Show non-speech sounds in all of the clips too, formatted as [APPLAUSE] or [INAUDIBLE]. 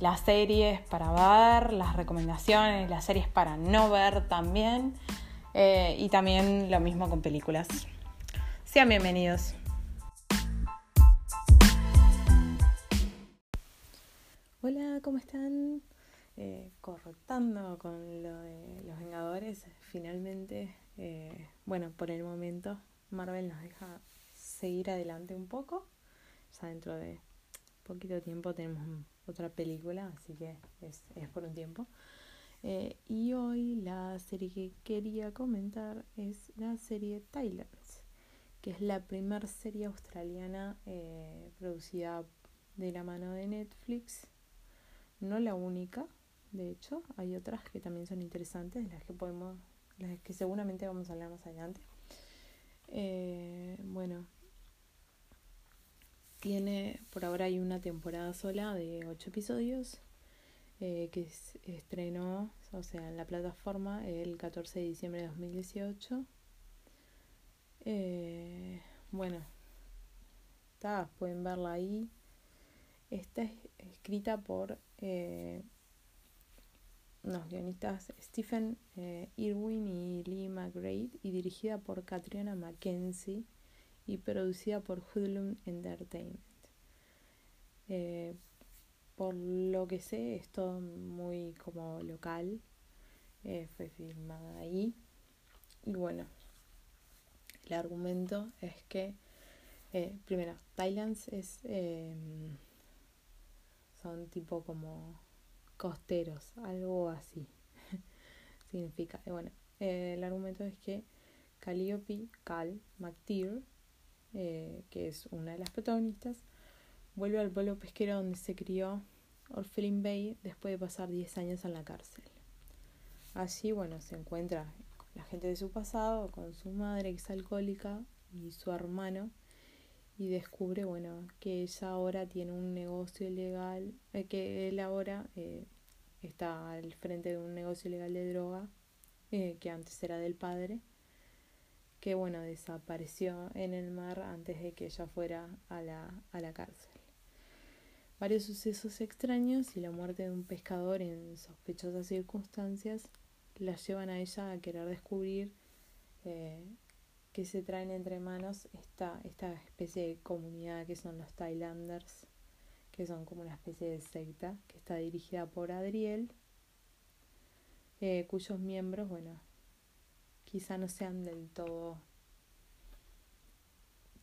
las series para ver, las recomendaciones, las series para no ver también. Eh, y también lo mismo con películas. Sean bienvenidos. Hola, ¿cómo están? Eh, con lo de los Vengadores, finalmente, eh, bueno, por el momento Marvel nos deja seguir adelante un poco. Ya dentro de poquito tiempo tenemos otra película, así que es, por un tiempo. Eh, y hoy la serie que quería comentar es la serie Thailand, que es la primera serie australiana eh, producida de la mano de Netflix. No la única, de hecho, hay otras que también son interesantes, las que podemos, las que seguramente vamos a hablar más adelante. Eh, bueno, tiene, por ahora hay una temporada sola de 8 episodios eh, que estrenó, o sea, en la plataforma el 14 de diciembre de 2018. Eh, bueno, está, pueden verla ahí. Está escrita por eh, unos guionistas Stephen Irwin y Lee McGrath y dirigida por Katrina Mackenzie y producida por Hoodlum Entertainment. Eh, por lo que sé, es todo muy como local. Eh, fue filmada ahí. Y bueno, el argumento es que, eh, primero, Thailands es. Em, son tipo como costeros, algo así. [LAUGHS] Significa. bueno, el argumento es que Calliope Cal McTeer eh, que es una de las protagonistas, vuelve al pueblo pesquero donde se crió Orphelin Bay después de pasar 10 años en la cárcel. Allí, bueno, se encuentra con la gente de su pasado, con su madre que es alcohólica y su hermano, y descubre, bueno, que ella ahora tiene un negocio ilegal, eh, que él ahora eh, está al frente de un negocio ilegal de droga, que antes era del padre, que bueno, desapareció en el mar antes de que ella fuera a la, a la cárcel. Varios sucesos extraños y la muerte de un pescador en sospechosas circunstancias la llevan a ella a querer descubrir eh, que se traen entre manos esta, esta especie de comunidad que son los Thailanders, que son como una especie de secta que está dirigida por Adriel, eh, cuyos miembros, bueno, quizá no sean del todo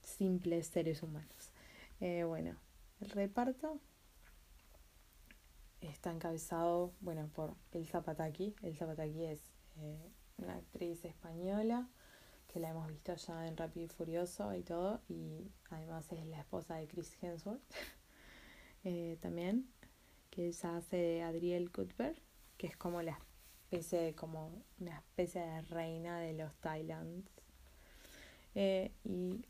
simples seres humanos. Eh, bueno, el reparto está encabezado, bueno, por El Zapataki. El Zapataki es eh, una actriz española que la hemos visto ya en Rápido y Furioso y todo, y además es la esposa de Chris Hemsworth [LAUGHS] eh, también, que ella hace Adriel Cuthbert, que es como la como una especie de reina de los Thailands. Eh, y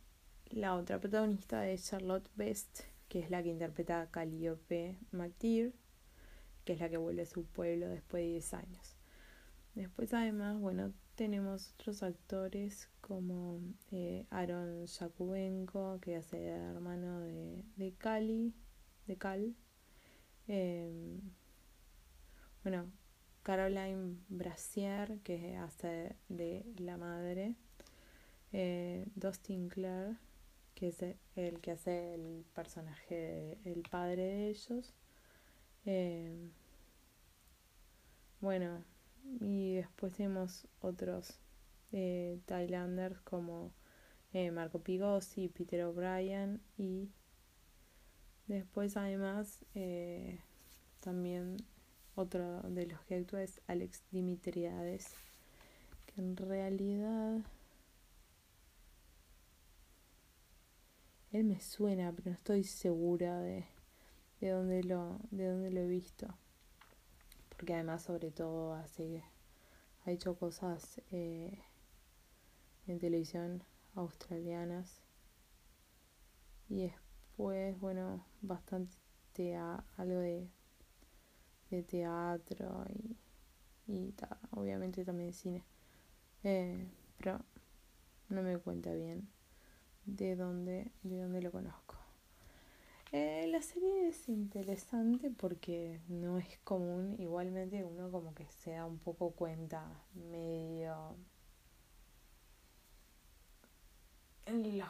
la otra protagonista es Charlotte Best, que es la que interpreta a Calliope McTeer, que es la que vuelve a su pueblo después de 10 años. Después además, bueno, tenemos otros actores como eh, Aaron Yakubenko, que hace de hermano de, de Cali, de Cal. Eh, bueno, Caroline Brasier, que hace de la madre, eh, Dustin Clare, que es el que hace el personaje, el padre de ellos. Eh, bueno, y después tenemos otros eh, Thailanders como Marco Pigosi, Peter O'Brien y después además también otro de los que actúa es Alex Dimitriades, que en realidad él me suena, pero no estoy segura de, de dónde lo de dónde lo he visto. Porque además sobre todo hace ha hecho cosas eh, en televisión australianas. Y después, bueno, bastante algo de, de teatro y, y obviamente también cine. Eh, pero no me cuenta bien de dónde, de dónde lo conozco. Eh, la serie es interesante porque no es común, igualmente uno como que se da un poco cuenta medio en los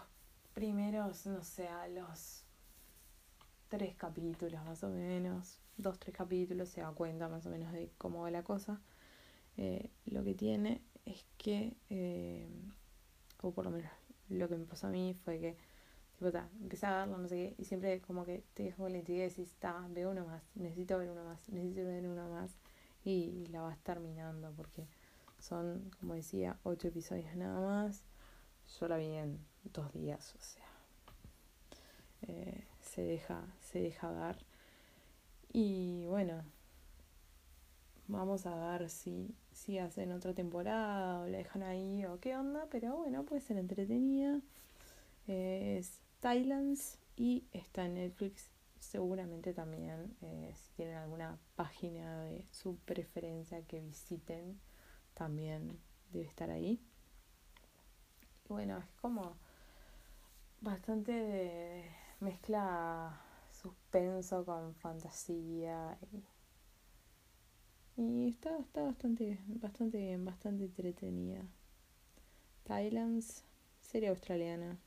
primeros, no sé, a los tres capítulos más o menos, dos, tres capítulos se da cuenta más o menos de cómo va la cosa. Eh, lo que tiene es que, eh, o por lo menos lo que me pasó a mí fue que tipo, ta, empecé a verlo, no sé qué, y siempre como que te dejo la intriga y decís, está, veo uno más, necesito ver uno más, necesito ver uno más, y la vas terminando, porque son, como decía, ocho episodios nada más. Yo la vi en dos días, o sea, eh, se deja, se deja ver. Y bueno, vamos a ver si, si hacen otra temporada o la dejan ahí o qué onda, pero bueno, puede ser entretenida. es Thailands y está en Netflix. Seguramente también, eh, si tienen alguna página de su preferencia que visiten, también debe estar ahí. Y bueno, es como bastante de mezcla suspenso con fantasía y, y está, está bastante, bastante bien, bastante entretenida. Thailands, serie australiana.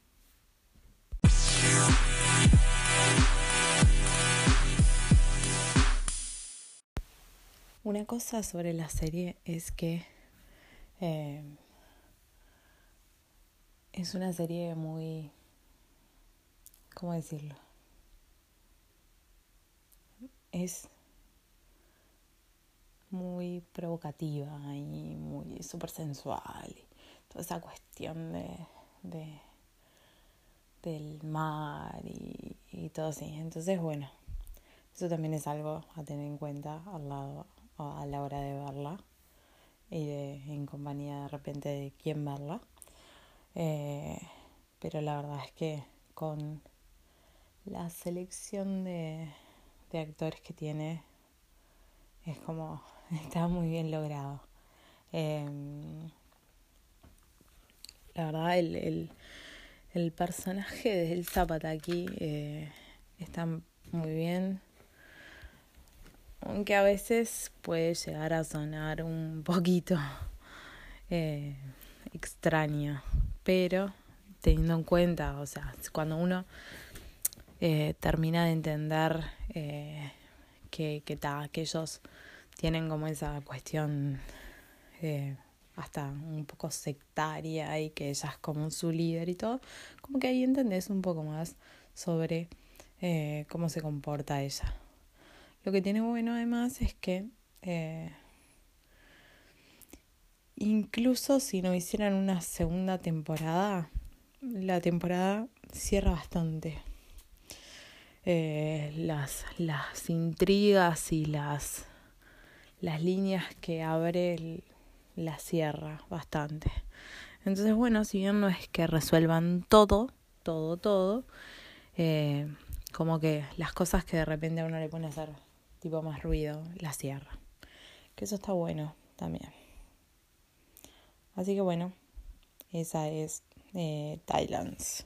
Una cosa sobre la serie es que eh, es una serie muy, ¿cómo decirlo? Es muy provocativa y muy súper sensual. toda esa cuestión de, de del mar y, y todo así. Entonces, bueno, eso también es algo a tener en cuenta al lado, a la hora de verla y de, en compañía de repente de quién verla. Eh, pero la verdad es que con la selección de, de actores que tiene es como [LAUGHS] está muy bien logrado. Em, la verdad, el, el, el personaje de El Zapataki eh, está muy bien. Aunque a veces puede llegar a sonar un poquito [LAUGHS] eh, extraño. Pero teniendo en cuenta, o sea, cuando uno eh, termina de entender eh, que, que, ta, que ellos tienen como esa cuestión eh, hasta un poco sectaria y que ella es como su líder y todo, como que ahí entendés un poco más sobre eh, cómo se comporta ella. Lo que tiene bueno además es que incluso si no hicieran una segunda temporada, la temporada cierra bastante. Eh, las, las intrigas y las, las líneas que abre la cierra bastante. Entonces, bueno, si bien no es que resuelvan todo, todo, todo, eh, como que las cosas que de repente a uno le pone a hacer tipo más ruido, la cierra. Que eso está bueno también. Así que bueno, esa es eh, Thailands.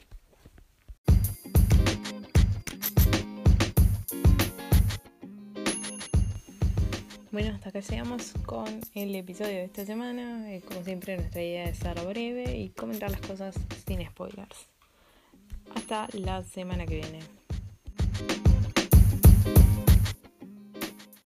Bueno, hasta acá llegamos con el episodio de esta semana. Eh, como siempre, nuestra idea es ser breve y comentar las cosas sin spoilers. Hasta la semana que viene.